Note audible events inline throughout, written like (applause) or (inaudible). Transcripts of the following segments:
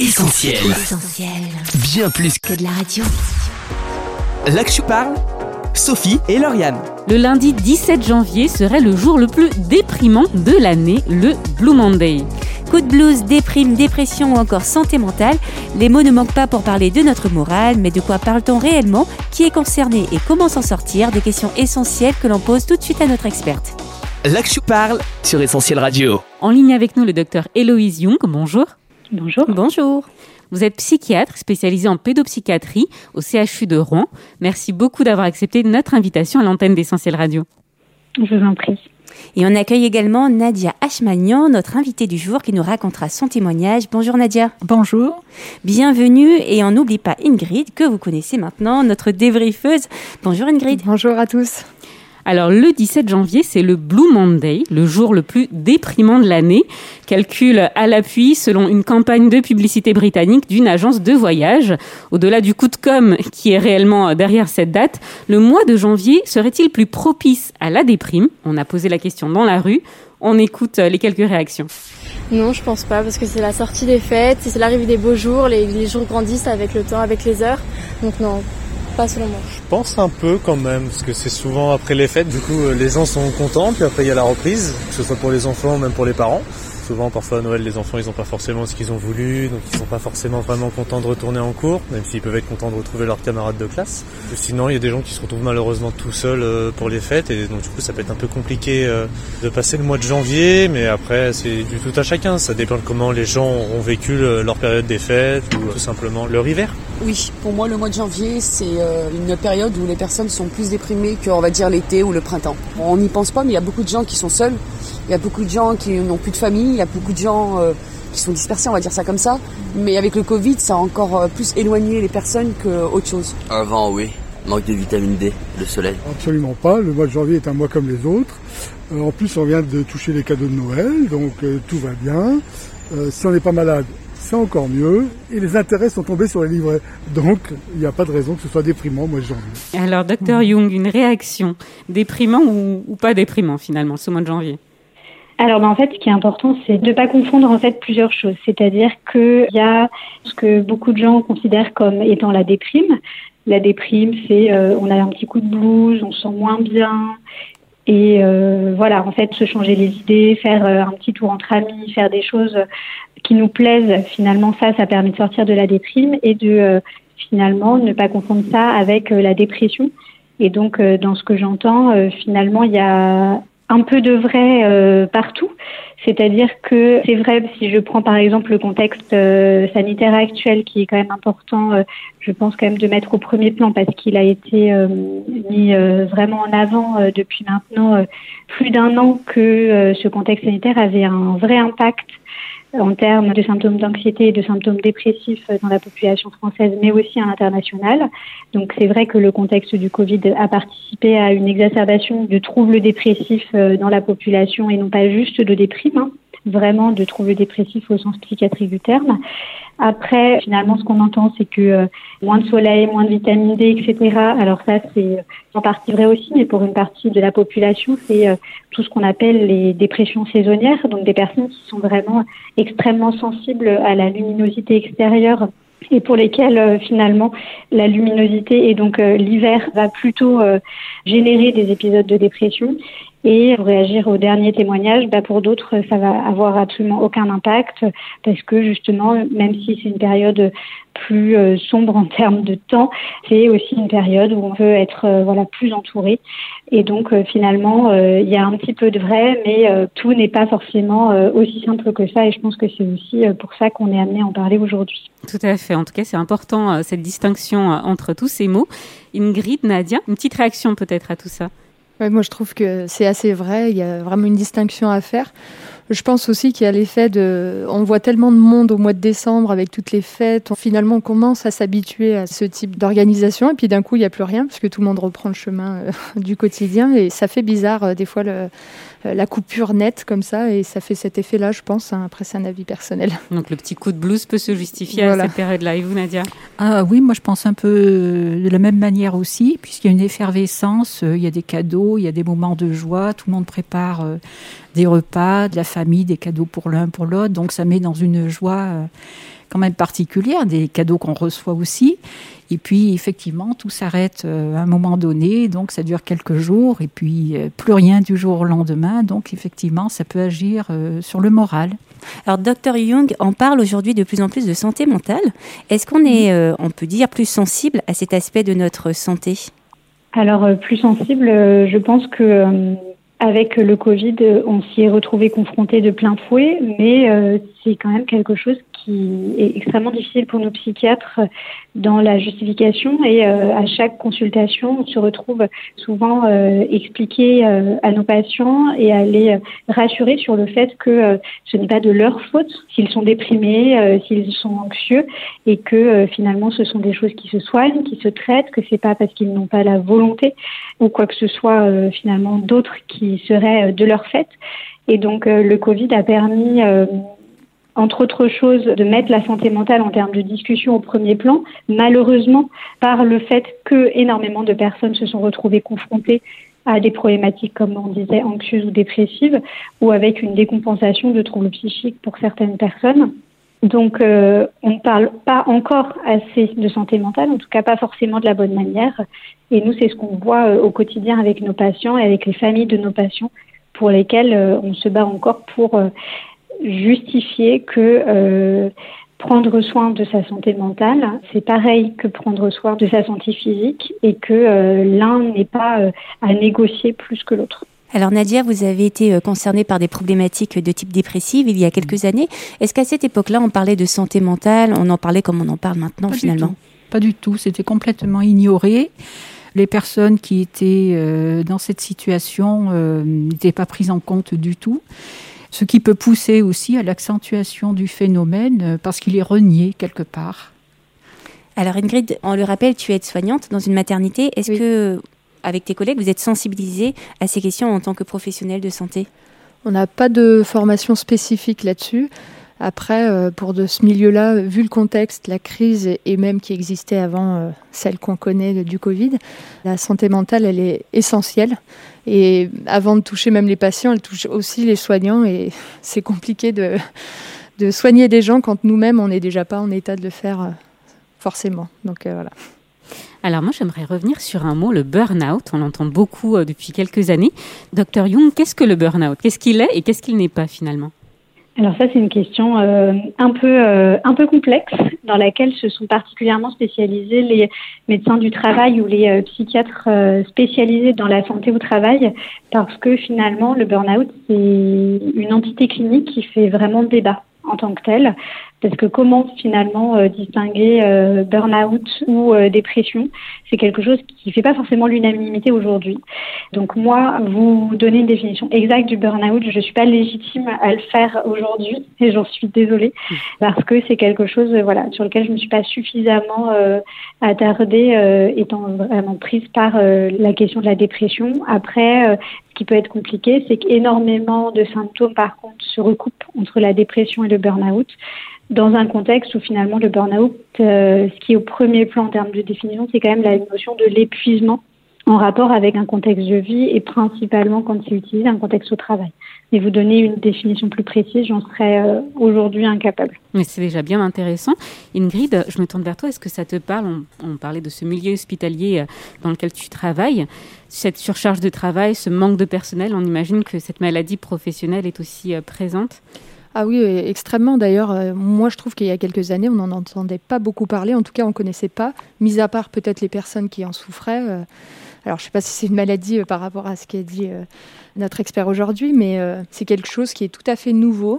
Essentiel. Bien plus que de la radio. Là que je parle, Sophie et Lauriane. Le lundi 17 janvier serait le jour le plus déprimant de l'année, le Blue Monday. Coup de blues, déprime, dépression ou encore santé mentale, les mots ne manquent pas pour parler de notre morale, mais de quoi parle-t-on réellement? Qui est concerné et comment s'en sortir? Des questions essentielles que l'on pose tout de suite à notre experte. Là que je parle sur Essentiel Radio. En ligne avec nous, le docteur Héloïse Young. Bonjour. Bonjour. Bonjour. Vous êtes psychiatre spécialisé en pédopsychiatrie au CHU de Rouen. Merci beaucoup d'avoir accepté notre invitation à l'antenne d'Essentiel Radio. Je vous en prie. Et on accueille également Nadia Ashmanian, notre invitée du jour, qui nous racontera son témoignage. Bonjour Nadia. Bonjour. Bienvenue et on n'oublie pas Ingrid, que vous connaissez maintenant, notre débriefeuse. Bonjour Ingrid. Bonjour à tous. Alors le 17 janvier, c'est le Blue Monday, le jour le plus déprimant de l'année. Calcul à l'appui selon une campagne de publicité britannique d'une agence de voyage. Au-delà du coup de com qui est réellement derrière cette date, le mois de janvier serait-il plus propice à la déprime? On a posé la question dans la rue. On écoute les quelques réactions. Non, je pense pas, parce que c'est la sortie des fêtes, c'est l'arrivée des beaux jours, les, les jours grandissent avec le temps, avec les heures. Donc non, je pense un peu quand même, parce que c'est souvent après les fêtes, du coup euh, les gens sont contents, puis après il y a la reprise, que ce soit pour les enfants ou même pour les parents souvent, parfois à Noël, les enfants, ils n'ont pas forcément ce qu'ils ont voulu, donc ils sont pas forcément vraiment contents de retourner en cours, même s'ils peuvent être contents de retrouver leurs camarades de classe. Sinon, il y a des gens qui se retrouvent malheureusement tout seuls euh, pour les fêtes, et donc du coup, ça peut être un peu compliqué euh, de passer le mois de janvier, mais après, c'est du tout à chacun. Ça dépend de comment les gens ont vécu leur période des fêtes, ou tout simplement leur hiver. Oui, pour moi, le mois de janvier, c'est euh, une période où les personnes sont plus déprimées qu'on va dire l'été ou le printemps. On n'y pense pas, mais il y a beaucoup de gens qui sont seuls il y a beaucoup de gens qui n'ont plus de famille, il y a beaucoup de gens euh, qui sont dispersés, on va dire ça comme ça. Mais avec le Covid, ça a encore euh, plus éloigné les personnes qu'autre chose. Avant, oui. Manque de vitamine D, le soleil. Absolument pas. Le mois de janvier est un mois comme les autres. En plus, on vient de toucher les cadeaux de Noël, donc tout va bien. si on n'est pas malade, c'est encore mieux. Et les intérêts sont tombés sur les livrets. Donc, il n'y a pas de raison que ce soit déprimant mois de janvier. Alors, docteur Jung, une réaction déprimant ou, ou pas déprimant finalement ce mois de janvier? Alors, ben, en fait, ce qui est important, c'est de ne pas confondre en fait plusieurs choses. C'est-à-dire qu'il y a ce que beaucoup de gens considèrent comme étant la déprime. La déprime, c'est euh, on a un petit coup de blues, on se sent moins bien. Et euh, voilà, en fait, se changer les idées, faire euh, un petit tour entre amis, faire des choses qui nous plaisent, finalement, ça, ça permet de sortir de la déprime et de finalement ne pas confondre ça avec la dépression. Et donc, dans ce que j'entends, finalement, il y a un peu de vrai euh, partout. C'est-à-dire que c'est vrai, si je prends par exemple le contexte euh, sanitaire actuel qui est quand même important, euh, je pense quand même de mettre au premier plan parce qu'il a été mis vraiment en avant depuis maintenant plus d'un an que ce contexte sanitaire avait un vrai impact en termes de symptômes d'anxiété et de symptômes dépressifs dans la population française, mais aussi à l'international. Donc c'est vrai que le contexte du Covid a participé à une exacerbation de troubles dépressifs euh, dans la population et non pas juste de déprime, hein, vraiment de troubles dépressifs au sens psychiatrique du terme. Après, finalement, ce qu'on entend, c'est que euh, moins de soleil, moins de vitamine D, etc. Alors ça, c'est en partie vrai aussi, mais pour une partie de la population, c'est euh, tout ce qu'on appelle les dépressions saisonnières, donc des personnes qui sont vraiment extrêmement sensibles à la luminosité extérieure et pour lesquelles euh, finalement la luminosité et donc l'hiver va plutôt générer des épisodes de dépression et réagir au dernier témoignage, bah pour d'autres, ça va avoir absolument aucun impact parce que justement, même si c'est une période plus euh, sombre en termes de temps, c'est aussi une période où on peut être euh, voilà plus entouré. Et donc euh, finalement, il y a un petit peu de vrai, mais tout n'est pas forcément aussi simple que ça. Et je pense que c'est aussi pour ça qu'on est amené à en parler aujourd'hui. Tout à fait. En tout cas, c'est important cette distinction entre tous ces mots. Ingrid, Nadia, une petite réaction peut-être à tout ça? Moi, je trouve que c'est assez vrai. Il y a vraiment une distinction à faire. Je pense aussi qu'il y a l'effet de. On voit tellement de monde au mois de décembre avec toutes les fêtes. finalement, on commence à s'habituer à ce type d'organisation. Et puis d'un coup, il n'y a plus rien parce que tout le monde reprend le chemin euh, (laughs) du quotidien. Et ça fait bizarre, euh, des fois, le, euh, la coupure nette comme ça. Et ça fait cet effet-là, je pense. Hein. Après, c'est un avis personnel. (laughs) Donc le petit coup de blues peut se justifier à cette période-là. Et vous, Nadia? Ah, Oui, moi, je pense un peu de la même manière aussi, puisqu'il y a une effervescence. Il y a des cadeaux, il y a des moments de joie. Tout le monde prépare des repas, de la famille, des cadeaux pour l'un, pour l'autre. Donc ça met dans une joie euh, quand même particulière, des cadeaux qu'on reçoit aussi. Et puis, effectivement, tout s'arrête euh, à un moment donné, donc ça dure quelques jours, et puis euh, plus rien du jour au lendemain. Donc, effectivement, ça peut agir sur le moral. Alors, Dr Jung en parle aujourd'hui de plus en plus de santé mentale. Est-ce qu'on est, on peut dire, plus sensible à cet aspect de notre santé? Alors, plus sensible, je pense que avec le Covid, on s'y est retrouvé confronté de plein fouet, mais c'est quand même quelque chose qui est extrêmement difficile pour nos psychiatres dans la justification et euh, à chaque consultation, on se retrouve souvent euh, expliquer euh, à nos patients et à les rassurer sur le fait que ce n'est pas de leur faute s'ils sont déprimés, s'ils sont anxieux et que finalement ce sont des choses qui se soignent, qui se traitent, que c'est pas parce qu'ils n'ont pas la volonté ou quoi que ce soit finalement d'autres qui seraient de leur fait. Et donc le Covid a permis entre autres choses, de mettre la santé mentale en termes de discussion au premier plan, malheureusement, par le fait que énormément de personnes se sont retrouvées confrontées à des problématiques, comme on disait, anxieuses ou dépressives, ou avec une décompensation de troubles psychiques pour certaines personnes. Donc, euh, on ne parle pas encore assez de santé mentale, en tout cas pas forcément de la bonne manière. Et nous, c'est ce qu'on voit euh, au quotidien avec nos patients et avec les familles de nos patients, pour lesquels euh, on se bat encore pour justifier que euh, prendre soin de sa santé mentale, c'est pareil que prendre soin de sa santé physique et que euh, l'un n'est pas euh, à négocier plus que l'autre. Alors Nadia, vous avez été concernée par des problématiques de type dépressive il y a quelques années. Est-ce qu'à cette époque-là, on parlait de santé mentale? On en parlait comme on en parle maintenant finalement Pas du tout, c'était complètement ignoré. Les personnes qui étaient dans cette situation n'étaient pas prises en compte du tout ce qui peut pousser aussi à l'accentuation du phénomène euh, parce qu'il est renié quelque part. Alors Ingrid, on le rappelle, tu es aide-soignante dans une maternité. Est-ce que, avec tes collègues, vous êtes sensibilisée à ces questions en tant que professionnelle de santé? On n'a pas de formation spécifique là-dessus. Après, euh, pour de ce milieu-là, vu le contexte, la crise et même qui existait avant euh, celle qu'on connaît du Covid, la santé mentale, elle est essentielle. Et avant de toucher même les patients, elle touche aussi les soignants. Et (laughs) c'est compliqué de, soigner des gens quand nous-mêmes, on n'est déjà pas en état de le faire euh, forcément. Donc voilà. Alors moi, j'aimerais revenir sur un mot, le burn-out. On l'entend beaucoup depuis quelques années. Docteur Jung, qu'est-ce que le burn-out? Qu'est-ce qu'il est et qu'est-ce qu'il n'est pas finalement? Alors ça, c'est une question euh, un peu euh, un peu complexe dans laquelle se sont particulièrement spécialisés les médecins du travail ou les euh, psychiatres spécialisés dans la santé au travail, parce que finalement, le burn-out c'est une entité clinique qui fait vraiment débat en tant que telle. Parce que comment finalement euh, distinguer euh, burn-out ou euh, dépression? C'est quelque chose qui ne fait pas forcément l'unanimité aujourd'hui. Donc moi, vous donner une définition exacte du burn-out, je ne suis pas légitime à le faire aujourd'hui et j'en suis désolée parce que c'est quelque chose voilà, sur lequel je ne me suis pas suffisamment attardée étant vraiment prise par la question de la dépression. Après, qui peut être compliqué, c'est qu'énormément de symptômes, par contre, se recoupent entre la dépression et le burn-out dans un contexte où finalement le burn-out, euh, ce qui est au premier plan en termes de définition, c'est quand même la notion de l'épuisement en rapport avec un contexte de vie et principalement quand c'est utilisé un contexte au travail. Et vous donner une définition plus précise, j'en serais euh, aujourd'hui incapable. Mais c'est déjà bien intéressant. Ingrid, je me tourne vers toi. Est-ce que ça te parle? On, on, parlait de ce milieu hospitalier euh, dans lequel tu travailles. Cette surcharge de travail, ce manque de personnel, on imagine que cette maladie professionnelle est aussi présente ah oui, extrêmement. D'ailleurs, euh, moi, je trouve qu'il y a quelques années, on n'en entendait pas beaucoup parler. En tout cas, on ne connaissait pas, mis à part peut-être les personnes qui en souffraient. Euh. alors, je ne sais pas si c'est une maladie euh, par rapport à ce qu'a dit notre expert aujourd'hui, mais c'est quelque chose qui est tout à fait nouveau.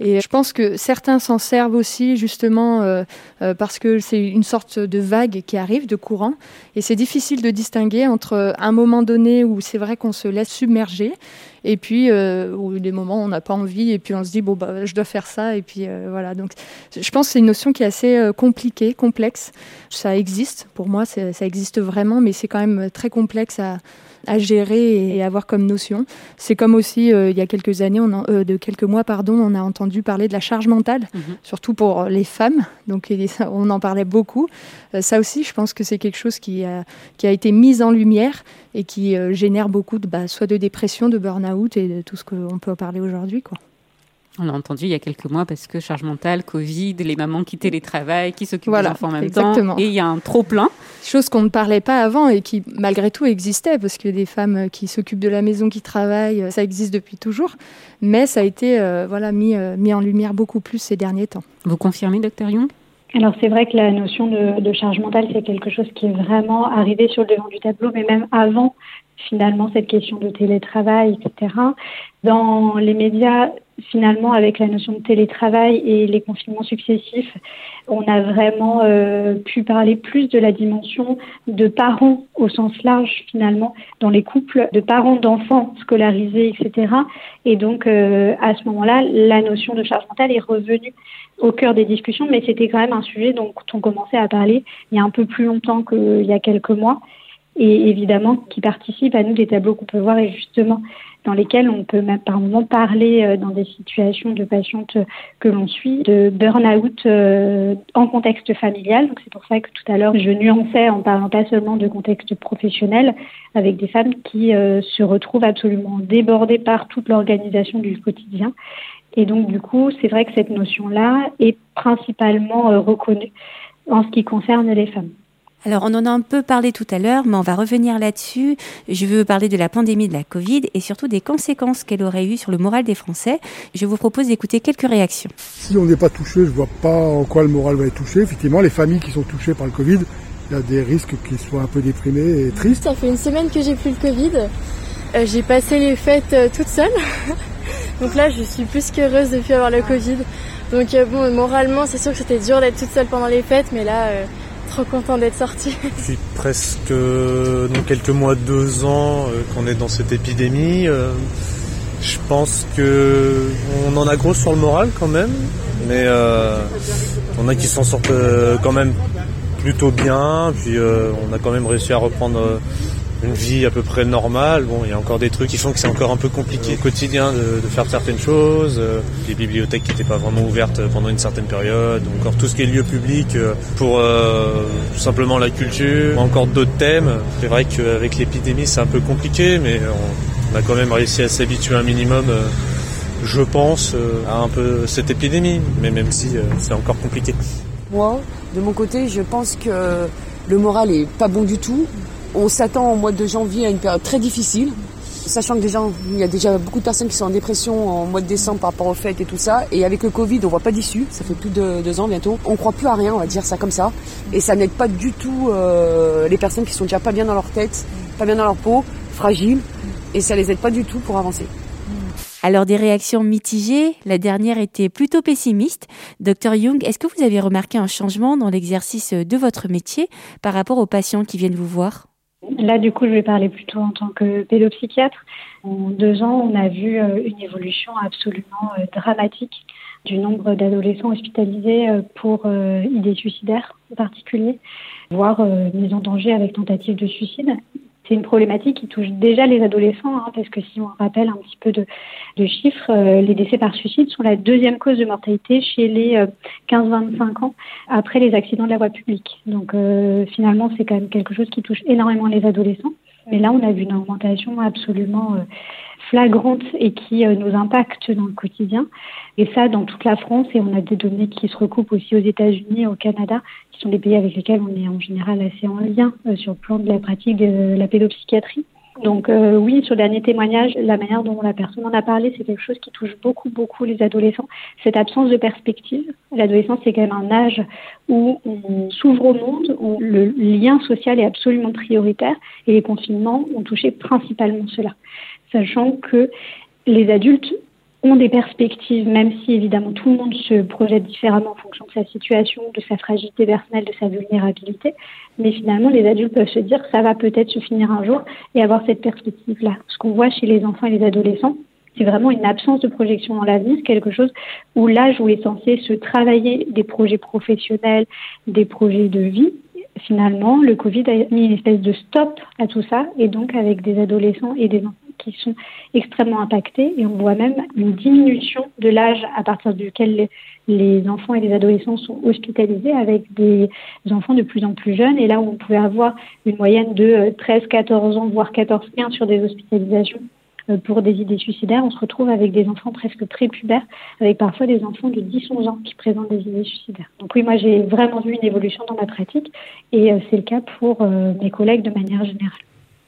Et je pense que certains s'en servent aussi justement parce que c'est une sorte de vague qui arrive, de courant. Et c'est difficile de distinguer entre un moment donné où c'est vrai qu'on se laisse submerger et puis euh, des moments où on n'a pas envie et puis on se dit bon bah je dois faire ça et puis euh, voilà donc je pense que c'est une notion qui est assez euh, compliquée complexe ça existe pour moi ça existe vraiment mais c'est quand même très complexe à, à gérer et avoir comme notion. C'est comme aussi euh, il y a quelques années, on euh, de quelques mois, pardon, on a entendu parler de la charge mentale, mhm. surtout pour les femmes. Donc on en parlait beaucoup. Euh, ça aussi, je pense que c'est quelque chose qui a, qui a été mis en lumière et qui génère beaucoup de, bah, soit de dépression, de burn-out et de tout ce qu'on peut en parler aujourd'hui. Quoi. On l'a entendu il y a quelques mois parce que charge mentale, Covid, les mamans qui télétravaillent, qui s'occupent des enfants en même temps. Et il y a un trop plein. Chose qu'on ne parlait pas avant et qui malgré tout existait parce que des femmes qui s'occupent de la maison, qui travaillent, ça existe depuis toujours. Mais ça a été euh, voilà, mis, euh, mis en lumière beaucoup plus ces derniers temps. Vous confirmez, docteur Young? Alors c'est vrai que la notion de, de charge mentale, c'est quelque chose qui est vraiment arrivé sur le devant du tableau, mais même avant finalement cette question de télétravail, etc. Dans les médias, finalement, avec la notion de télétravail et les confinements successifs, on a vraiment euh, pu parler plus de la dimension de parents au sens large, finalement, dans les couples, de parents d'enfants scolarisés, etc. Et donc, euh, à ce moment-là, la notion de charge mentale est revenue au cœur des discussions, mais c'était quand même un sujet dont on commençait à parler il y a un peu plus longtemps qu'il y a quelques mois et évidemment qui participe à nous des tableaux qu'on peut voir et justement dans lesquels on peut même par moment parler euh, dans des situations de patientes que l'on suit de burn-out euh, en contexte familial. Donc c'est pour ça que tout à l'heure je nuançais en parlant pas seulement de contexte professionnel avec des femmes qui euh, se retrouvent absolument débordées par toute l'organisation du quotidien. Et donc du coup c'est vrai que cette notion-là est principalement reconnue en ce qui concerne les femmes. Alors, on en a un peu parlé tout à l'heure, mais on va revenir là-dessus. Je veux parler de la pandémie de la Covid et surtout des conséquences qu'elle aurait eues sur le moral des Français. Je vous propose d'écouter quelques réactions. Si on n'est pas touché, je vois pas en quoi le moral va être touché. Effectivement, les familles qui sont touchées par le Covid, il y a des risques qu'ils soient un peu déprimés et tristes. Ça fait une semaine que j'ai plus le Covid. Euh, j'ai passé les fêtes euh, toute seule. (laughs) Donc là, je suis plus qu'heureuse de plus avoir le Covid. Donc euh, bon, moralement, c'est sûr que c'était dur d'être toute seule pendant les fêtes, mais là Trop content d'être sorti. Depuis presque dans quelques mois, deux ans euh, qu'on est dans cette épidémie. Euh, je pense que on en a gros sur le moral quand même, mais euh, on a qui s'en sortent quand même plutôt bien. Puis on a quand même réussi à reprendre une vie à peu près normale. Bon, il y a encore des trucs qui font que c'est encore un peu compliqué au quotidien de, faire certaines choses. Euh, les bibliothèques qui n'étaient pas vraiment ouvertes pendant une certaine période. Encore tout ce qui est lieu public euh, pour euh, tout simplement la culture. Encore d'autres thèmes. C'est vrai qu'avec l'épidémie, c'est un peu compliqué, mais on, a quand même réussi à s'habituer un minimum. je pense à un peu cette épidémie, mais même si c'est encore compliqué. Moi, de mon côté, je pense que le moral est pas bon du tout. On s'attend au mois de janvier à une période très difficile, sachant que déjà, il y a déjà beaucoup de personnes qui sont en dépression en mois de décembre par rapport aux fêtes et tout ça. Et avec le Covid, on voit pas d'issue. Ça fait plus de deux ans bientôt. On croit plus à rien, on va dire ça comme ça. Et ça n'aide pas du tout euh, les personnes qui sont déjà pas bien dans leur tête, pas bien dans leur peau, fragiles. Et ça les aide pas du tout pour avancer. Alors des réactions mitigées, la dernière était plutôt pessimiste. Docteur Young, est-ce que vous avez remarqué un changement dans l'exercice de votre métier par rapport aux patients qui viennent vous voir? Là, du coup, je vais parler plutôt en tant que pédopsychiatre. En deux ans, on a vu euh, une évolution absolument euh, dramatique du nombre d'adolescents hospitalisés euh, pour idées suicidaires en particulier, voire mise en danger avec tentative de suicide c'est une problématique qui touche déjà les adolescents, hein, parce que si on rappelle un petit peu de, chiffres, euh, les décès par suicide sont la deuxième cause de mortalité chez les 15-25 euh, ans après les accidents de la voie publique. Donc euh, finalement, c'est quand même quelque chose qui touche énormément les adolescents. Mais là, on a vu une augmentation absolument flagrante et qui nous impacte dans le quotidien. Et ça, dans toute la France, et on a des données qui se recoupent aussi aux États-Unis au Canada, qui sont des pays avec lesquels on est en général assez en lien euh, sur le plan de la pratique de la pédopsychiatrie. Donc euh, oui, sur le dernier témoignage, la manière dont la personne en a parlé, c'est quelque chose qui touche beaucoup, beaucoup les adolescents. Cette absence de perspective. L'adolescence, c'est quand même un âge où on s'ouvre au monde, où le lien social est absolument prioritaire, et les confinements ont touché principalement cela. Sachant que les adultes ont des perspectives, même si évidemment tout le monde se projette différemment en fonction de sa situation, de sa fragilité personnelle, de sa vulnérabilité. Mais finalement, les adultes peuvent se dire ça va peut-être se finir un jour et avoir cette perspective-là. Ce qu'on voit chez les enfants et les adolescents, c'est vraiment une absence de projection dans l'avenir, quelque chose où l'âge où est censé se travailler des projets professionnels, des projets de vie, finalement, le Covid a mis une espèce de stop à tout ça, et donc avec des adolescents et des enfants qui sont extrêmement impactés et on voit même une diminution de l'âge à partir duquel les, enfants et les adolescents sont hospitalisés avec des enfants de plus en plus jeunes et là où on pouvait avoir une moyenne de 13-14 ans voire 14-15 sur des hospitalisations pour des idées suicidaires, on se retrouve avec des enfants presque prépubères, avec parfois des enfants de 10-11 ans qui présentent des idées suicidaires. Donc oui, moi j'ai vraiment vu une évolution dans ma pratique et c'est le cas pour mes collègues de manière générale.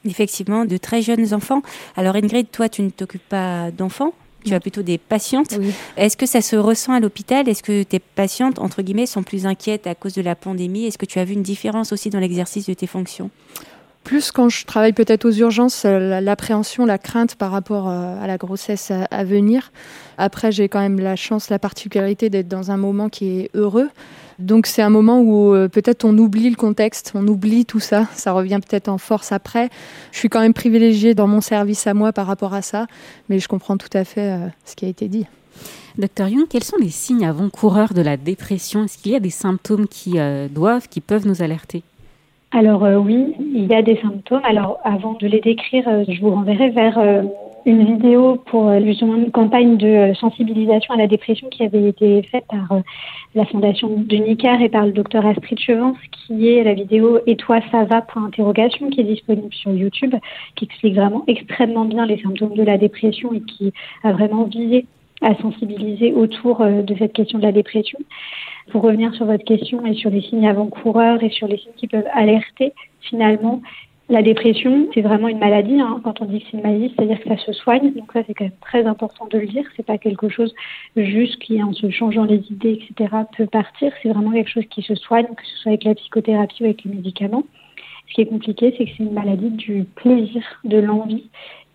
Effectivement, de très jeunes enfants. Alors Ingrid, toi, tu ne t'occupes pas d'enfants tu as plutôt des patientes. Est-ce que ça se ressent à l'hôpital? Est-ce que tes patientes, entre guillemets, sont plus inquiètes à cause de la pandémie? Est-ce que tu as vu une différence aussi dans l'exercice de tes fonctions? Plus quand je travaille peut-être aux urgences, euh, l'appréhension, la crainte par rapport euh, à la grossesse à venir. Après, j'ai quand même la chance, la particularité d'être dans un moment qui est heureux. Donc c'est un moment où euh, peut-être on oublie le contexte, on oublie tout ça, ça revient peut-être en force après. Je suis quand même privilégiée dans mon service à moi par rapport à ça, mais je comprends tout à fait euh, ce qui a été dit. Docteur Young, quels sont les signes avant-coureurs de la dépression? Est-ce qu'il y a des symptômes qui euh, doivent, qui peuvent nous alerter? Alors oui, il y a des symptômes. Alors avant de les décrire, je vous renverrai vers une vidéo pour euh, justement une campagne de euh, sensibilisation à la dépression qui avait été faite par euh, la fondation de Nicar et par le docteur Astrid Chevance, qui est la vidéo Et toi ça va interrogation qui est disponible sur YouTube, qui explique vraiment extrêmement bien les symptômes de la dépression et qui a vraiment visé à sensibiliser autour de cette question de la dépression. Pour revenir sur votre question et sur les signes avant-coureurs et sur les signes qui peuvent alerter, finalement, la dépression, c'est vraiment une maladie. Hein. Quand on dit que c'est une maladie, c'est-à-dire que ça se soigne. Donc ça, c'est quand même très important de le dire. C'est pas quelque chose juste qui, en se changeant les idées, etc., peut partir. C'est vraiment quelque chose qui se soigne, que ce soit avec la psychothérapie ou avec les médicaments. Ce qui est compliqué, c'est que c'est une maladie du plaisir, de l'envie,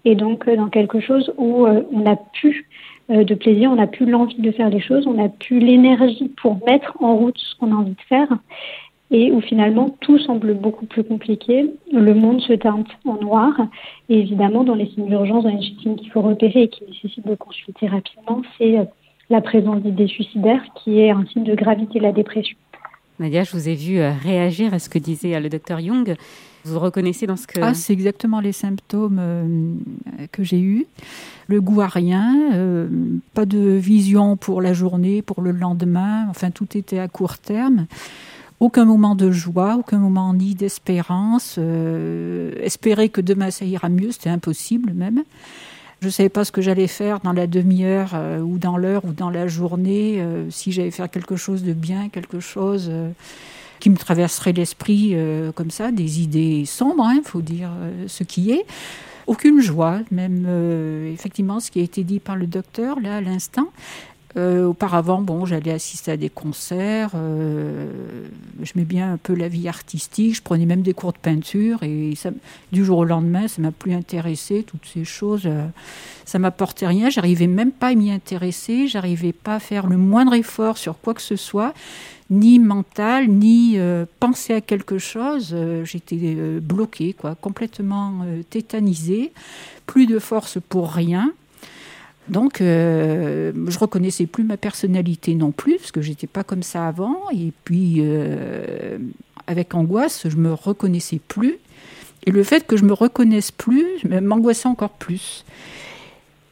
et donc euh, dans quelque chose où euh, on n'a plus euh, de plaisir, on n'a plus l'envie de faire les choses, on n'a plus l'énergie pour mettre en route ce qu'on a envie de faire et où finalement tout semble beaucoup plus compliqué. Le monde se teinte en noir. Et évidemment, dans les signes d'urgence, dans les signes qu'il faut repérer et qui nécessitent de consulter rapidement, c'est euh, la présence d'idées suicidaires qui est un signe de gravité de la dépression. Nadia, je vous ai vu euh, réagir à ce que disait euh, le docteur Jung. Vous vous reconnaissez dans ce que... Ah, c'est exactement les symptômes que j'ai eus. Le goût à rien, pas de vision pour la journée, pour le lendemain. Enfin, tout était à court terme aucun moment de joie, aucun moment ni d'espérance. Euh, espérer que demain ça ira mieux, c'était impossible même. Je ne savais pas ce que j'allais faire dans la demi-heure euh, ou dans l'heure ou dans la journée, euh, si j'allais faire quelque chose de bien, quelque chose qui me traverserait l'esprit comme ça, des idées sombres, il hein, faut dire ce qui est. Aucune joie, même effectivement ce qui a été dit par le docteur là à l'instant. Euh, auparavant, bon, j'allais assister à des concerts, euh, je mets bien un peu la vie artistique, je prenais même des cours de peinture et du jour au lendemain, ça m'a plus intéressé, toutes ces choses, euh, ça m'apportait rien, j'arrivais même pas à m'y intéresser, j'arrivais pas à faire le moindre effort sur quoi que ce soit, ni mental, ni penser à quelque chose, j'étais bloquée, quoi, complètement tétanisée, plus de force pour rien. Donc, euh, je reconnaissais plus ma personnalité non plus, parce que j'étais pas comme ça avant. Et puis, euh, avec angoisse, je me reconnaissais plus. Et le fait que je me reconnaisse plus m'angoissait encore plus.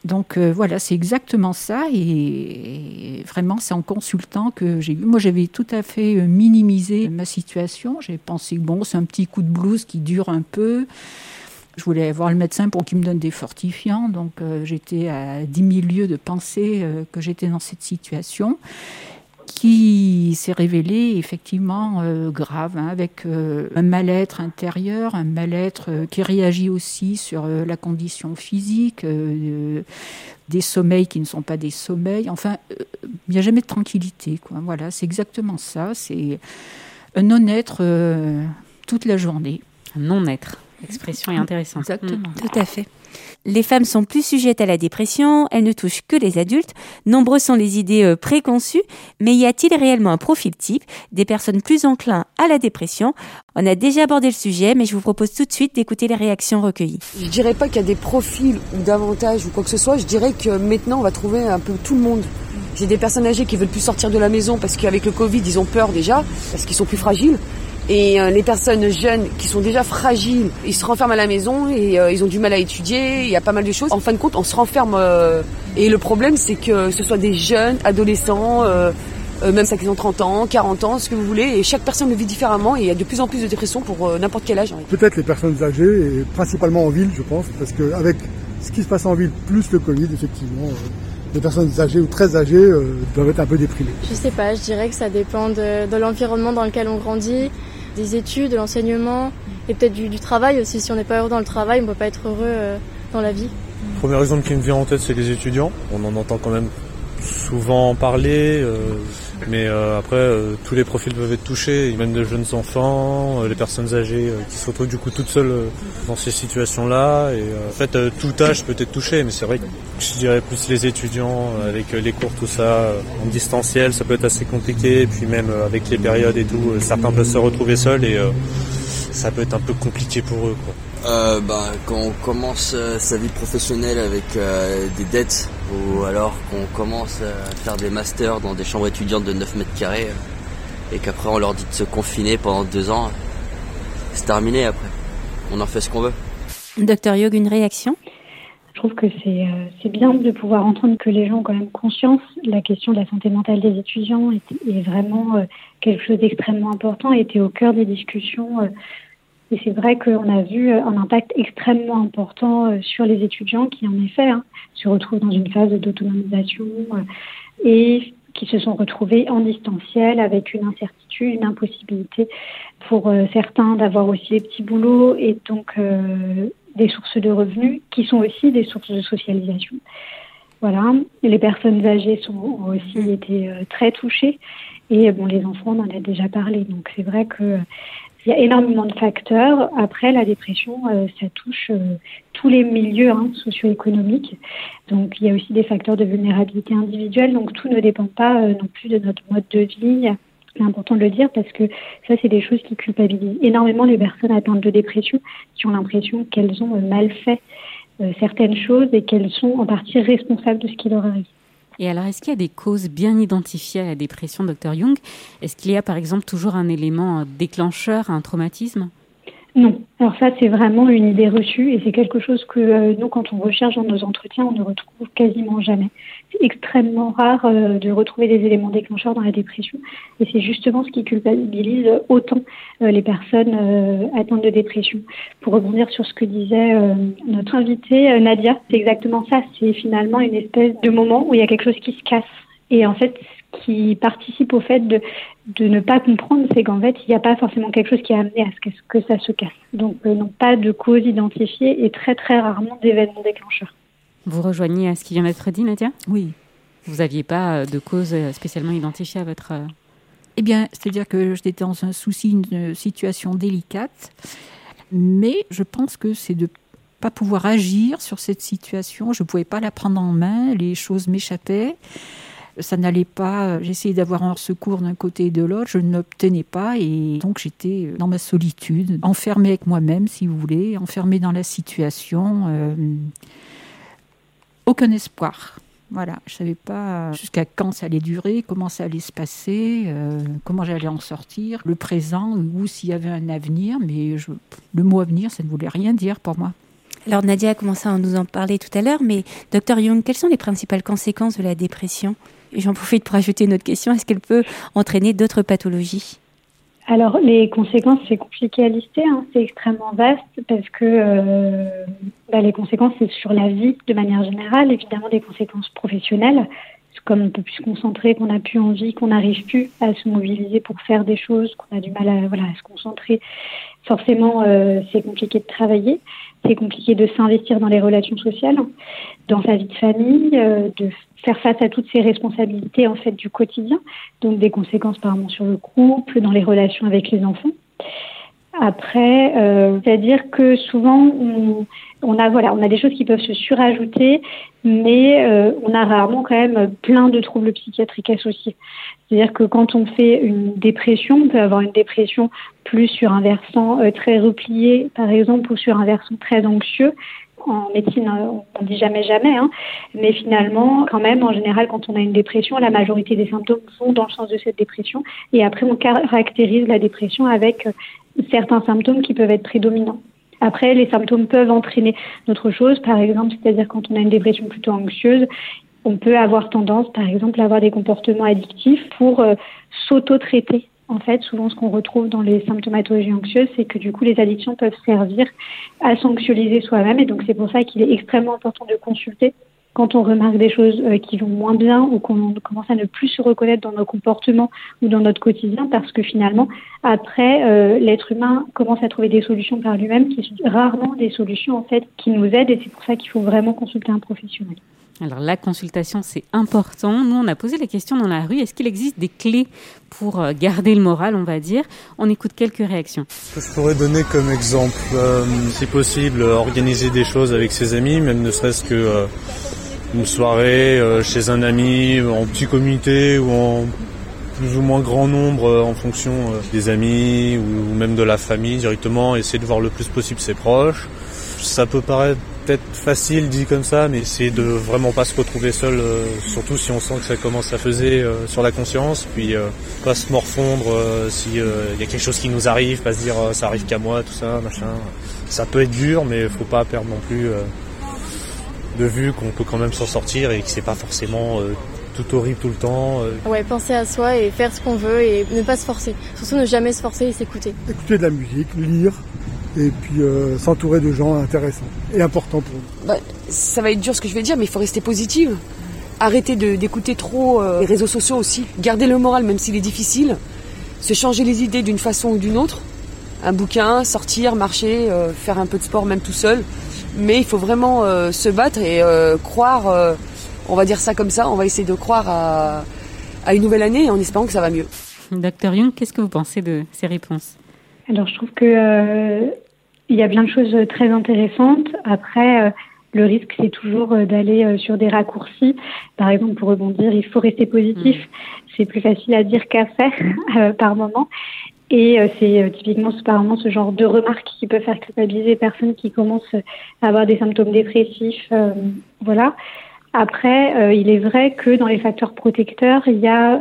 Donc euh, voilà, c'est exactement ça. Et, vraiment, c'est en consultant que j'ai eu. Moi, j'avais tout à fait minimisé ma situation. J'ai pensé, bon, c'est un petit coup de blues qui dure un peu. Je voulais voir le médecin pour qu'il me donne des fortifiants. Donc euh, j'étais à 10 000 lieues de penser euh, que j'étais dans cette situation qui s'est révélée effectivement euh, grave, hein, avec un mal-être intérieur, un mal-être qui réagit aussi sur la condition physique, des sommeils qui ne sont pas des sommeils. Enfin, il n'y a jamais de tranquillité. Voilà, c'est exactement ça. C'est un non-être toute la journée. Un non-être. L'expression est intéressante. Exactement. Mm. Tout à fait. Les femmes sont plus sujettes à la dépression, elles ne touchent que les adultes. Nombreuses sont les idées euh, préconçues, mais y a-t-il réellement un profil type? Des personnes plus enclins à la dépression? On a déjà abordé le sujet, mais je vous propose tout de suite d'écouter les réactions recueillies. Je dirais pas qu'il y a des profils ou davantage ou quoi que ce soit, je dirais que maintenant on va trouver un peu tout le monde. J'ai des personnes âgées qui veulent plus sortir de la maison parce qu'avec le Covid, ils ont peur déjà, parce qu'ils sont plus fragiles. Et euh, les personnes jeunes qui sont déjà fragiles, ils se renferment à la maison et euh, ils ont du mal à étudier. Il y a pas mal de choses. En fin de compte, on se renferme. Euh, et le problème, c'est que ce soit des jeunes, adolescents, même ceux qui ont 30 ans, 40 ans, ce que vous voulez. Et chaque personne le vit différemment. Et il y a de plus en plus de dépression pour n'importe quel âge. Peut-être les personnes âgées, et principalement en ville, je pense, parce qu'avec ce qui se passe en ville plus le Covid, effectivement, les personnes âgées ou très âgées doivent être un peu déprimées. Je sais pas, je dirais que ça dépend de, de l'environnement dans lequel on grandit, des études, de l'enseignement et peut-être du, travail aussi. Si on n'est pas heureux dans le travail, on ne peut pas être heureux dans la vie. Le premier exemple qui me vient en tête, c'est les étudiants. On en entend quand même souvent parler, euh, mais euh, après euh, tous les profils peuvent être touchés, même les jeunes enfants, les personnes âgées qui se retrouvent du coup toutes seules dans ces situations-là. Et en fait, tout âge peut être touché, mais c'est vrai que je dirais plus les étudiants avec les cours, tout ça, en distanciel, ça peut être assez compliqué. Et puis même avec les périodes et tout, certains peuvent se retrouver seuls et ça peut être un peu compliqué pour eux. Quoi. Euh, bah, quand on commence euh, sa vie professionnelle avec euh, des dettes ou alors qu'on commence à faire des masters dans des chambres étudiantes de 9 mètres carrés et qu'après on leur dit de se confiner pendant deux ans, c'est terminé après. On en fait ce qu'on veut. Docteur Yog, une réaction? Je trouve que c'est bien de pouvoir entendre que les gens ont quand même conscience. La question de la santé mentale des étudiants est, est vraiment quelque chose d'extrêmement important et était au cœur des discussions et c'est vrai qu'on a vu euh, un impact extrêmement important euh, sur les étudiants qui, en effet, hein, se retrouvent dans une phase d'autonomisation euh, et qui se sont retrouvés en distanciel avec une incertitude, une impossibilité pour certains d'avoir aussi des petits boulots et donc des sources de revenus qui sont aussi des sources de socialisation. Voilà, les personnes âgées sont, ont aussi été très touchées et bon, les enfants, on en a déjà parlé. Donc c'est vrai que il y a énormément de facteurs. Après, la dépression, euh, ça touche euh, tous les milieux hein, socio-économiques. Donc, il y a aussi des facteurs de vulnérabilité individuelle. Donc, tout ne dépend pas euh, non plus de notre mode de vie. C'est important de le dire parce que ça, c'est des choses qui culpabilisent énormément les personnes atteintes de dépression qui ont l'impression qu'elles ont mal fait certaines choses et qu'elles sont en partie responsables de ce qui leur arrive. Et alors, est-ce qu'il y a des causes bien identifiées à la dépression, docteur Jung? Est-ce qu'il y a par exemple toujours un élément déclencheur, un traumatisme? Non. Alors ça, c'est vraiment une idée reçue et c'est quelque chose que euh, nous, quand on recherche dans nos entretiens, on ne retrouve quasiment jamais. C'est extrêmement rare euh, de retrouver des éléments déclencheurs dans la dépression et c'est justement ce qui culpabilise autant euh, les personnes atteintes de dépression. Pour rebondir sur ce que disait notre invitée Nadia, c'est exactement ça. C'est finalement une espèce de moment où il y a quelque chose qui se casse. Et en fait, qui participe au fait de, ne pas comprendre, c'est qu'en fait, il n'y a pas forcément quelque chose qui a amené à ce que, que ça se casse. Donc, euh, non pas de cause identifiée et très très rarement d'événements déclencheurs. Vous rejoignez à ce qui vient d'être dit, Nadia? Oui. Vous n'aviez pas euh, de cause euh, spécialement identifiée à votre... Eh bien, c'est-à-dire que j'étais dans un souci, une situation délicate, mais je pense que c'est de pas pouvoir agir sur cette situation. Je ne pouvais pas la prendre en main, les choses m'échappaient ça n'allait pas. J'essayais d'avoir un secours d'un côté et de l'autre, je n'obtenais pas et donc j'étais dans ma solitude, enfermée avec moi-même, si vous voulez, enfermée dans la situation. Euh, aucun espoir. Voilà, je savais pas jusqu'à quand ça allait durer, comment ça allait se passer, euh, comment j'allais en sortir, le présent ou s'il y avait un avenir, mais le mot avenir, ça ne voulait rien dire pour moi. Alors Nadia a commencé à nous en parler tout à l'heure, mais docteur Jung, quelles sont les principales conséquences de la dépression? J'en profite pour ajouter une autre question. Est-ce qu'elle peut entraîner d'autres pathologies? Alors, les conséquences, c'est compliqué à lister, hein. c'est extrêmement vaste parce que euh, bah, les conséquences, c'est sur la vie de manière générale, évidemment des conséquences professionnelles, comme on peut plus se concentrer, qu'on n'a plus envie, qu'on n'arrive plus à se mobiliser pour faire des choses, qu'on a du mal à, voilà, à se concentrer. Forcément, euh, c'est compliqué de travailler, c'est compliqué de s'investir dans les relations sociales, dans sa vie de famille, euh, de faire face à toutes ces responsabilités en fait du quotidien, donc des conséquences par exemple sur le couple, dans les relations avec les enfants. Après, euh, c'est-à-dire que souvent on, a voilà, on a des choses qui peuvent se surajouter, mais euh, on a rarement quand même plein de troubles psychiatriques associés. C'est-à-dire que quand on fait une dépression, on peut avoir une dépression plus sur un versant euh, très replié, par exemple, ou sur un versant très anxieux, en médecine, on ne dit jamais jamais, hein. mais finalement, quand même, en général, quand on a une dépression, la majorité des symptômes vont dans le sens de cette dépression. Et après, on caractérise la dépression avec certains symptômes qui peuvent être prédominants. Après, les symptômes peuvent entraîner d'autres choses, par exemple, c'est-à-dire quand on a une dépression plutôt anxieuse, on peut avoir tendance, par exemple, à avoir des comportements addictifs pour euh, s'auto-traiter En fait, souvent, ce qu'on retrouve dans les symptomatologies anxieuses, c'est que du coup, les addictions peuvent servir à s'anxioliser soi-même. Et donc, c'est pour ça qu'il est extrêmement important de consulter quand on remarque des choses euh, qui vont moins bien ou qu'on commence à ne plus se reconnaître dans nos comportements ou dans notre quotidien, parce que finalement, après, euh, l'être humain commence à trouver des solutions par lui-même qui sont rarement des solutions en fait qui nous aident, et c'est pour ça qu'il faut vraiment consulter un professionnel. Alors la consultation, c'est important. Nous, on a posé la question dans la rue, est-ce qu'il existe des clés pour euh, garder le moral, on va dire? On écoute quelques réactions. Je pourrais donner comme exemple, si possible, organiser des choses avec ses amis, même ne serait-ce que une soirée euh, chez un ami, en petit comité ou en plus ou moins grand nombre euh, en fonction euh, des amis ou même de la famille directement, essayer de voir le plus possible ses proches. Ça peut paraître peut-être facile dit comme ça, mais essayer de vraiment pas se retrouver seul, surtout si on sent que ça commence à peser sur la conscience, puis pas se morfondre s'il y a quelque chose qui nous arrive, pas se dire ça arrive qu'à moi, tout ça, machin. Ça peut être dur, mais faut pas perdre non plus de vue qu'on peut quand même s'en sortir et que c'est pas forcément euh, tout horrible tout le temps. Euh. Ouais, penser à soi et faire ce qu'on veut et ne pas se forcer. Surtout ne jamais se forcer et s'écouter. Écouter de la musique, lire et puis euh, s'entourer de gens intéressants et importants pour nous. Bah, ça va être dur ce que je vais dire, mais il faut rester positive. Arrêter d'écouter trop les réseaux sociaux aussi. Garder le moral même s'il est difficile. Se changer les idées d'une façon ou d'une autre. Un bouquin, sortir, marcher, faire un peu de sport même tout seul mais il faut vraiment euh, se battre et euh, croire, euh, on va dire ça comme ça, on va essayer de croire à, à une nouvelle année en espérant que ça va mieux. Docteur Young, qu'est-ce que vous pensez de ces réponses? Alors je trouve que il y a plein de choses très intéressantes. Après, le risque, c'est toujours d'aller sur des raccourcis. Par exemple, pour rebondir, il faut rester positif. Mm. C'est plus facile à dire qu'à faire (laughs) par moment. Et euh, c'est euh, typiquement apparemment ce genre de remarques qui peut faire culpabiliser les personnes qui commencent à avoir des symptômes dépressifs. Euh, voilà. Après, il est vrai que dans les facteurs protecteurs, il y a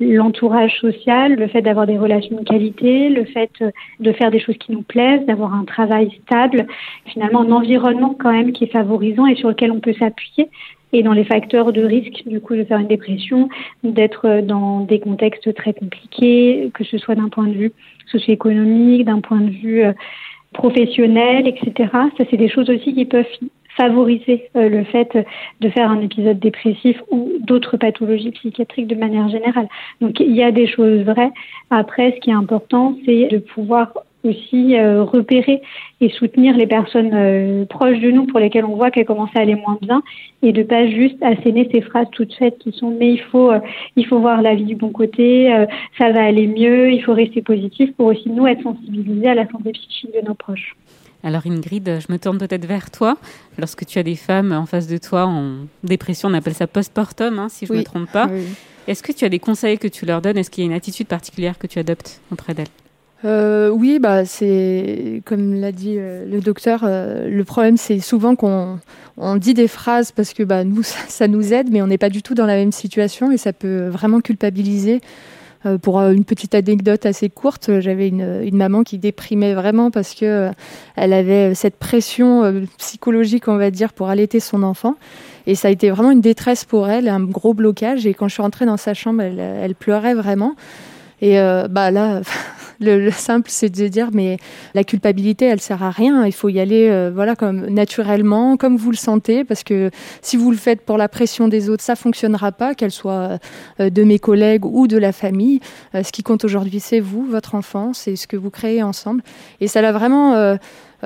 l'entourage social, le fait d'avoir des relations de qualité, le fait de faire des choses qui nous plaisent, d'avoir un travail stable, finalement un environnement quand même qui est favorisant et sur lequel on peut s'appuyer et dans les facteurs de risque du coup de faire une dépression, d'être dans des contextes très compliqués, que ce soit d'un point de vue socio-économique, d'un point de vue euh, professionnel, etc. Ça, c'est des choses aussi qui peuvent favoriser euh, le fait de faire un épisode dépressif ou d'autres pathologies psychiatriques de manière générale. Donc il y a des choses vraies. Après, ce qui est important, c'est de pouvoir aussi euh, repérer et soutenir les personnes euh, proches de nous pour lesquelles on voit qu'elles commencent à aller moins bien et de pas juste asséner ces phrases toutes faites qui sont mais il faut euh, il faut voir la vie du bon côté, ça va aller mieux, il faut rester positif pour aussi nous être sensibilisés à la santé psychique de nos proches. Alors Ingrid, je me tourne peut-être vers toi. Lorsque tu as des femmes en face de toi en dépression, on appelle ça post-partum, hein, si je ne me trompe pas. Est-ce que tu as des conseils que tu leur donnes? Est-ce qu'il y a une attitude particulière que tu adoptes auprès d'elles? Euh, oui, bah c'est comme l'a dit euh, le docteur. Euh, le problème, c'est souvent qu'on on dit des phrases parce que bah nous (laughs) ça, nous aide, mais on n'est pas du tout dans la même situation et ça peut vraiment culpabiliser. Pour une petite anecdote assez courte, j'avais une, une, maman qui déprimait vraiment parce que elle avait cette pression psychologique, on va dire, pour allaiter son enfant. Et ça a été vraiment une détresse pour elle, un gros blocage. Et quand je suis rentrée dans sa chambre, elle, elle pleurait vraiment. Et bah là, (laughs) le, simple, c'est de dire, mais la culpabilité, elle sert à rien. Il faut y aller, euh, voilà, comme naturellement, comme vous le sentez, parce que si vous le faites pour la pression des autres, ça fonctionnera pas, qu'elle soit euh, de mes collègues ou de la famille. Euh, ce qui compte aujourd'hui, c'est vous, votre enfant, c'est ce que vous créez ensemble. Et ça l'a vraiment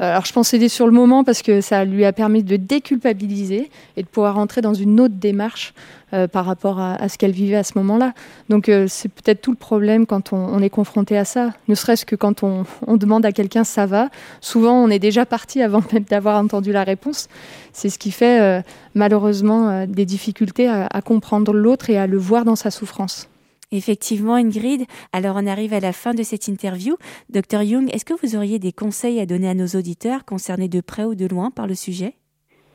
alors je pense aider sur le moment parce que ça lui a permis de déculpabiliser et de pouvoir rentrer dans une autre démarche euh, par rapport à, ce qu'elle vivait à ce moment-là. Donc euh, c'est peut-être tout le problème quand on, est confronté à ça. Ne serait-ce que quand on, demande à quelqu'un ça va, souvent on est déjà parti (laughs) avant même d'avoir entendu la réponse. C'est ce qui fait malheureusement des difficultés à comprendre l'autre et à le voir dans sa souffrance. Effectivement, Ingrid. Alors, on arrive à la fin de cette interview. Docteur Young, est-ce que vous auriez des conseils à donner à nos auditeurs concernés de près ou de loin par le sujet?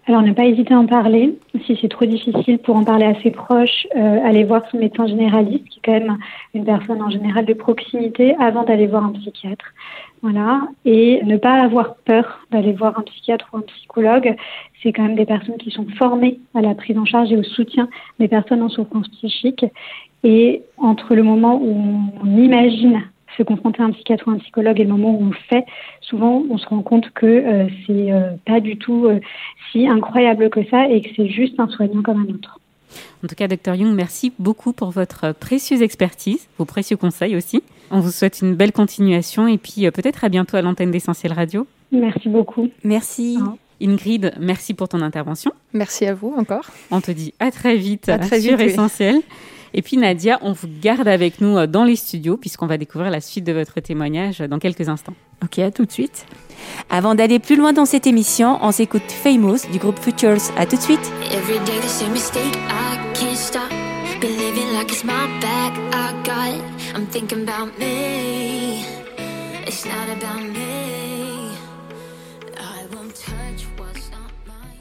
Alors, ne pas hésiter à en parler. Si c'est trop difficile pour en parler à ses proches, euh, aller voir son médecin généraliste, qui est quand même une personne en général de proximité, avant d'aller voir un psychiatre. Voilà. Et ne pas avoir peur d'aller voir un psychiatre ou un psychologue. C'est quand même des personnes qui sont formées à la prise en charge et au soutien des personnes en souffrance psychique Et entre le moment où on imagine se confronter à un psychiatre ou un psychologue et le moment où on le fait, souvent on se rend compte que euh, c'est euh, pas du tout euh, si incroyable que ça et que c'est juste un soignant comme un autre. En tout cas, Dr Young, merci beaucoup pour votre précieuse expertise, vos précieux conseils aussi. On vous souhaite une belle continuation et puis peut-être à bientôt à l'antenne d'Essentiel Radio. Merci beaucoup. Merci. Ingrid, merci pour ton intervention. Merci à vous encore. On te dit à très vite à très sur Essentiel. Et puis Nadia, on vous garde avec nous euh, dans les studios puisqu'on va découvrir la suite de votre témoignage dans quelques instants. Ok, à tout de suite. Avant d'aller plus loin dans cette émission, on s'écoute Famous du groupe Futures. À tout de suite.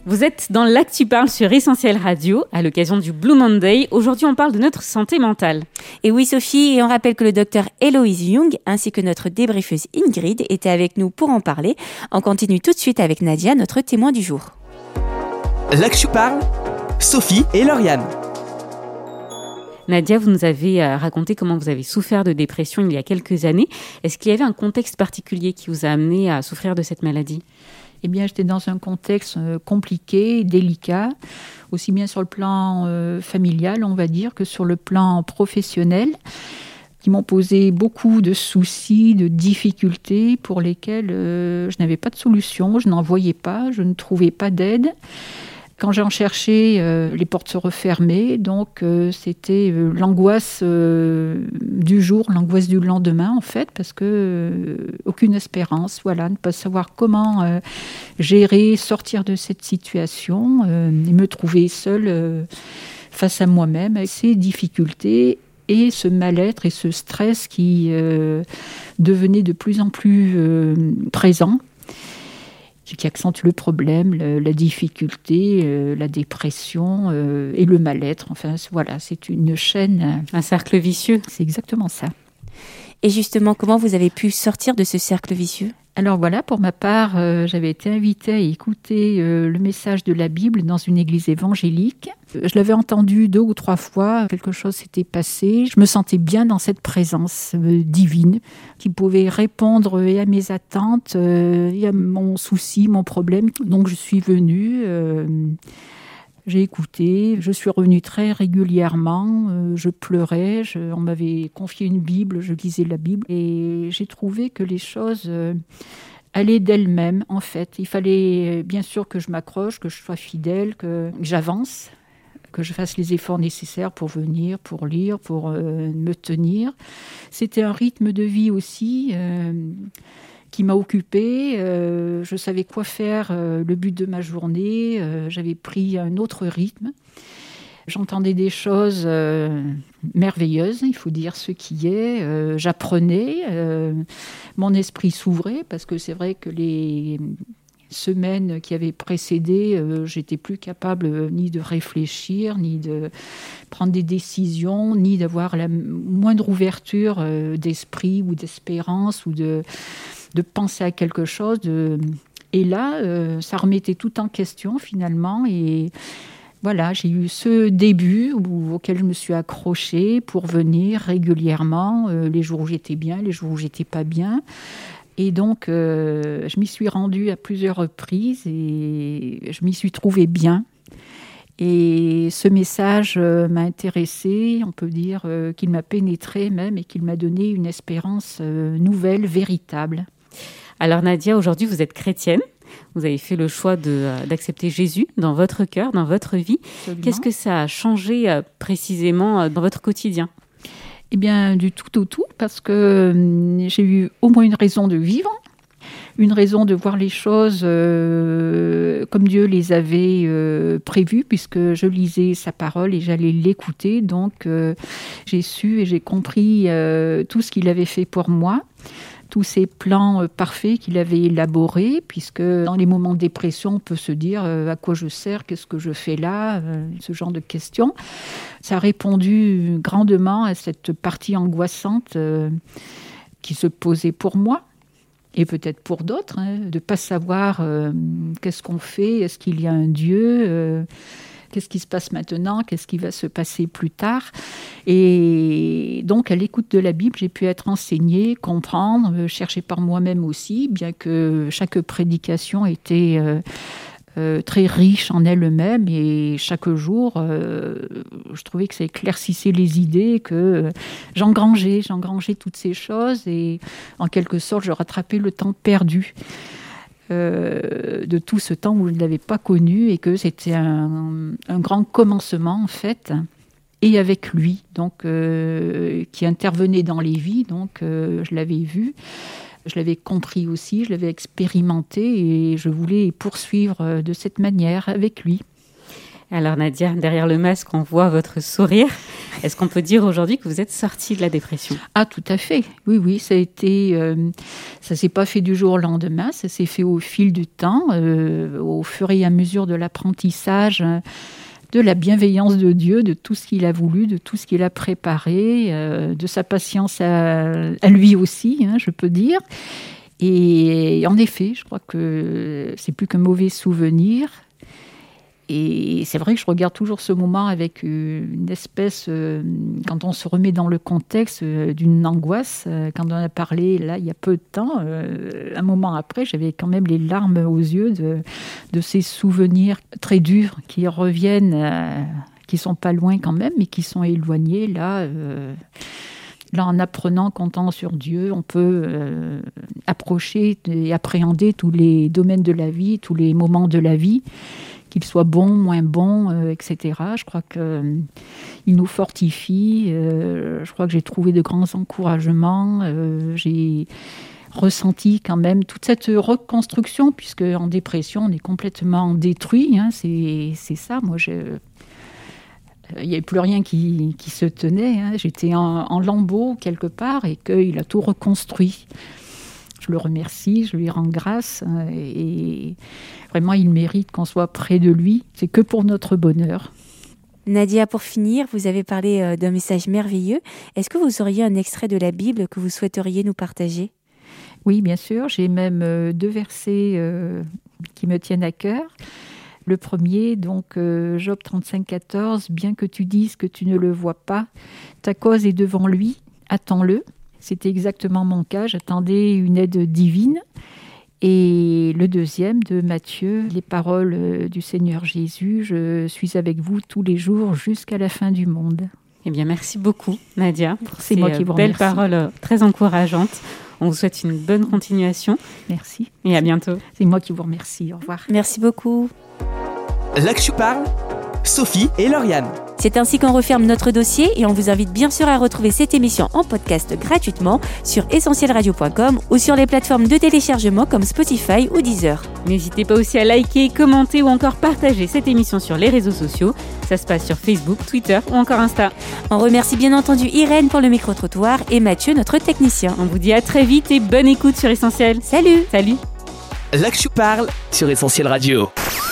Vous êtes dans l'Actu Parle sur Essentiel Radio à l'occasion du Blue Monday. Aujourd'hui, on parle de notre santé mentale. Et oui, Sophie, et on rappelle que le docteur Héloïse Young ainsi que notre débriefeuse Ingrid étaient avec nous pour en parler. On continue tout de suite avec Nadia, notre témoin du jour. L'Actu Parle, Sophie et Lauriane. Nadia, vous nous avez euh, raconté comment vous avez souffert de dépression il y a quelques années. Est-ce qu'il y avait un contexte particulier qui vous a amené à souffrir de cette maladie? Eh bien, j'étais dans un contexte euh, compliqué, délicat, aussi bien sur le plan euh, familial, on va dire, que sur le plan professionnel, qui m'ont posé beaucoup de soucis, de difficultés pour lesquelles euh, je n'avais pas de solution, je n'en voyais pas, je ne trouvais pas d'aide. Quand j'en cherchais, euh, les portes se refermaient. Donc, euh, c'était euh, l'angoisse du jour, l'angoisse du lendemain, en fait, parce que aucune espérance, voilà, ne pas savoir comment gérer, sortir de cette situation et me trouver seule face à moi-même avec ces difficultés et ce mal-être et ce stress qui devenait de plus en plus présent qui accentue le problème, la difficulté, euh, la dépression euh, et le mal-être. Enfin, voilà, c'est une chaîne. Un cercle vicieux. C'est exactement ça. Et justement, comment vous avez pu sortir de ce cercle vicieux? Alors voilà, pour ma part, euh, j'avais été invitée à écouter euh, le message de la Bible dans une église évangélique. Euh, je l'avais entendu deux ou trois fois, quelque chose s'était passé. Je me sentais bien dans cette présence divine qui pouvait répondre à mes attentes, et à mon souci, mon problème. Donc je suis venue. J'ai écouté, je suis revenue très régulièrement, euh, je pleurais, on m'avait confié une Bible, je lisais la Bible et j'ai trouvé que les choses euh, allaient d'elles-mêmes en fait. Il fallait euh, bien sûr que je m'accroche, que je sois fidèle, que j'avance, que je fasse les efforts nécessaires pour venir, pour lire, pour me tenir. C'était un rythme de vie aussi qui m'a occupée. Euh, je savais quoi faire euh, le but de ma journée. Euh, j'avais pris un autre rythme. J'entendais des choses merveilleuses, il faut dire ce qui est. J'apprenais, mon esprit s'ouvrait parce que c'est vrai que les semaines qui avaient précédé, j'étais plus capable ni de réfléchir, ni de prendre des décisions, ni d'avoir la moindre ouverture d'esprit ou d'espérance ou de de penser à quelque chose. Et là, euh, ça remettait tout en question finalement. Et voilà, j'ai eu ce début auquel je me suis accrochée pour venir régulièrement, euh, les jours où j'étais bien, les jours où j'étais pas bien. Et donc, euh, je m'y suis rendue à plusieurs reprises et je m'y suis trouvée bien. Et ce message m'a intéressée, on peut dire qu'il m'a pénétré même et qu'il m'a donné une espérance nouvelle, véritable. Alors Nadia, aujourd'hui vous êtes chrétienne. Vous avez fait le choix euh, d'accepter Jésus dans votre cœur, dans votre vie. Qu'est-ce que ça a changé euh, précisément euh, dans votre quotidien? Eh bien, du tout au tout, parce que j'ai eu au moins une raison de vivre, une raison de voir les choses comme Dieu les avait prévues, puisque je lisais sa parole et j'allais l'écouter. Donc, j'ai su et j'ai compris tout ce qu'il avait fait pour moi tous ces plans euh, parfaits qu'il avait élaborés, puisque dans les moments de dépression, on peut se dire euh, à quoi je sers, qu'est-ce que je fais là, euh, ce genre de questions. Ça a répondu grandement à cette partie angoissante qui se posait pour moi et peut-être pour d'autres, hein, de ne pas savoir qu'est-ce qu'on fait, est-ce qu'il y a un Dieu Qu'est-ce qui se passe maintenant Qu'est-ce qui va se passer plus tard Et donc, à l'écoute de la Bible, j'ai pu être enseignée, comprendre, euh, chercher par moi-même aussi, bien que chaque prédication était euh, euh, très riche en elle-même et chaque jour, je trouvais que ça éclaircissait les idées, que j'engrangeais, j'engrangeais toutes ces choses et en quelque sorte, je rattrapais le temps perdu. de tout ce temps où je ne l'avais pas connu et que c'était un, un, grand commencement en fait et avec lui, donc euh, qui intervenait dans les vies. Donc, euh, je l'avais vu, je l'avais compris aussi, je l'avais expérimenté et je voulais poursuivre euh, de cette manière avec lui. Alors Nadia, derrière le masque, on voit votre sourire. Est-ce qu'on peut dire aujourd'hui que vous êtes sortie de la dépression? Ah, tout à fait. Oui, oui, ça a été, ça s'est pas fait du jour au lendemain, ça s'est fait au fil du temps, au fur et à mesure de l'apprentissage de la bienveillance de Dieu, de tout ce qu'il a voulu, de tout ce qu'il a préparé, euh, de sa patience à, lui aussi, hein, je peux dire. Et en effet, je crois que c'est plus qu'un mauvais souvenir. Et c'est vrai que je regarde toujours ce moment avec une espèce, euh, quand on se remet dans le contexte euh, d'une angoisse, euh, quand on a parlé là il y a peu de temps, un moment après, j'avais quand même les larmes aux yeux de, de ces souvenirs très durs qui reviennent, qui sont pas loin quand même, mais qui sont éloignés là. Là, en apprenant, comptant sur Dieu, on peut approcher et appréhender tous les domaines de la vie, tous les moments de la vie qu'il soit bon, moins bon, euh, etc. Je crois qu'il euh, nous fortifie. Euh, je crois que j'ai trouvé de grands encouragements. j'ai ressenti quand même toute cette reconstruction, puisque en dépression, on est complètement détruit. Hein, c'est ça. Moi, il n'y avait plus rien qui, se tenait. Hein. J'étais en, en lambeaux quelque part et qu'il a tout reconstruit je le remercie, je lui rends grâce. Euh, et vraiment, il mérite qu'on soit près de lui. C'est que pour notre bonheur. Nadia, pour finir, vous avez parlé euh, d'un message merveilleux. Est-ce que vous auriez un extrait de la Bible que vous souhaiteriez nous partager? Oui, bien sûr. J'ai même euh, deux versets qui me tiennent à cœur. Le premier, donc Job 35, 14, Bien que tu dises que tu ne le vois pas, ta cause est devant lui, attends-le. C'était exactement mon cas. J'attendais une aide divine. Et le deuxième de Matthieu, les paroles euh, du Seigneur Jésus, je suis avec vous tous les jours jusqu'à la fin du monde. Eh bien, merci beaucoup, Nadia, pour ces moi qui euh, belles paroles euh, très encourageantes. On vous souhaite une bonne continuation. Merci. Et à bientôt. C'est moi qui vous remercie. Au revoir. Merci beaucoup. Là que je parle, Sophie et Lauriane. C'est ainsi qu'on referme notre dossier et on vous invite bien sûr à retrouver cette émission en podcast gratuitement sur essentielradio.com ou sur les plateformes de téléchargement comme Spotify ou Deezer. N'hésitez pas aussi à liker, commenter ou encore partager cette émission sur les réseaux sociaux. Ça se passe sur Facebook, Twitter ou encore Insta. On remercie bien entendu Irène pour le micro-trottoir et Mathieu, notre technicien. On vous dit à très vite et bonne écoute sur Essentiel. Salut Salut Là que je parle sur Essentiel Radio.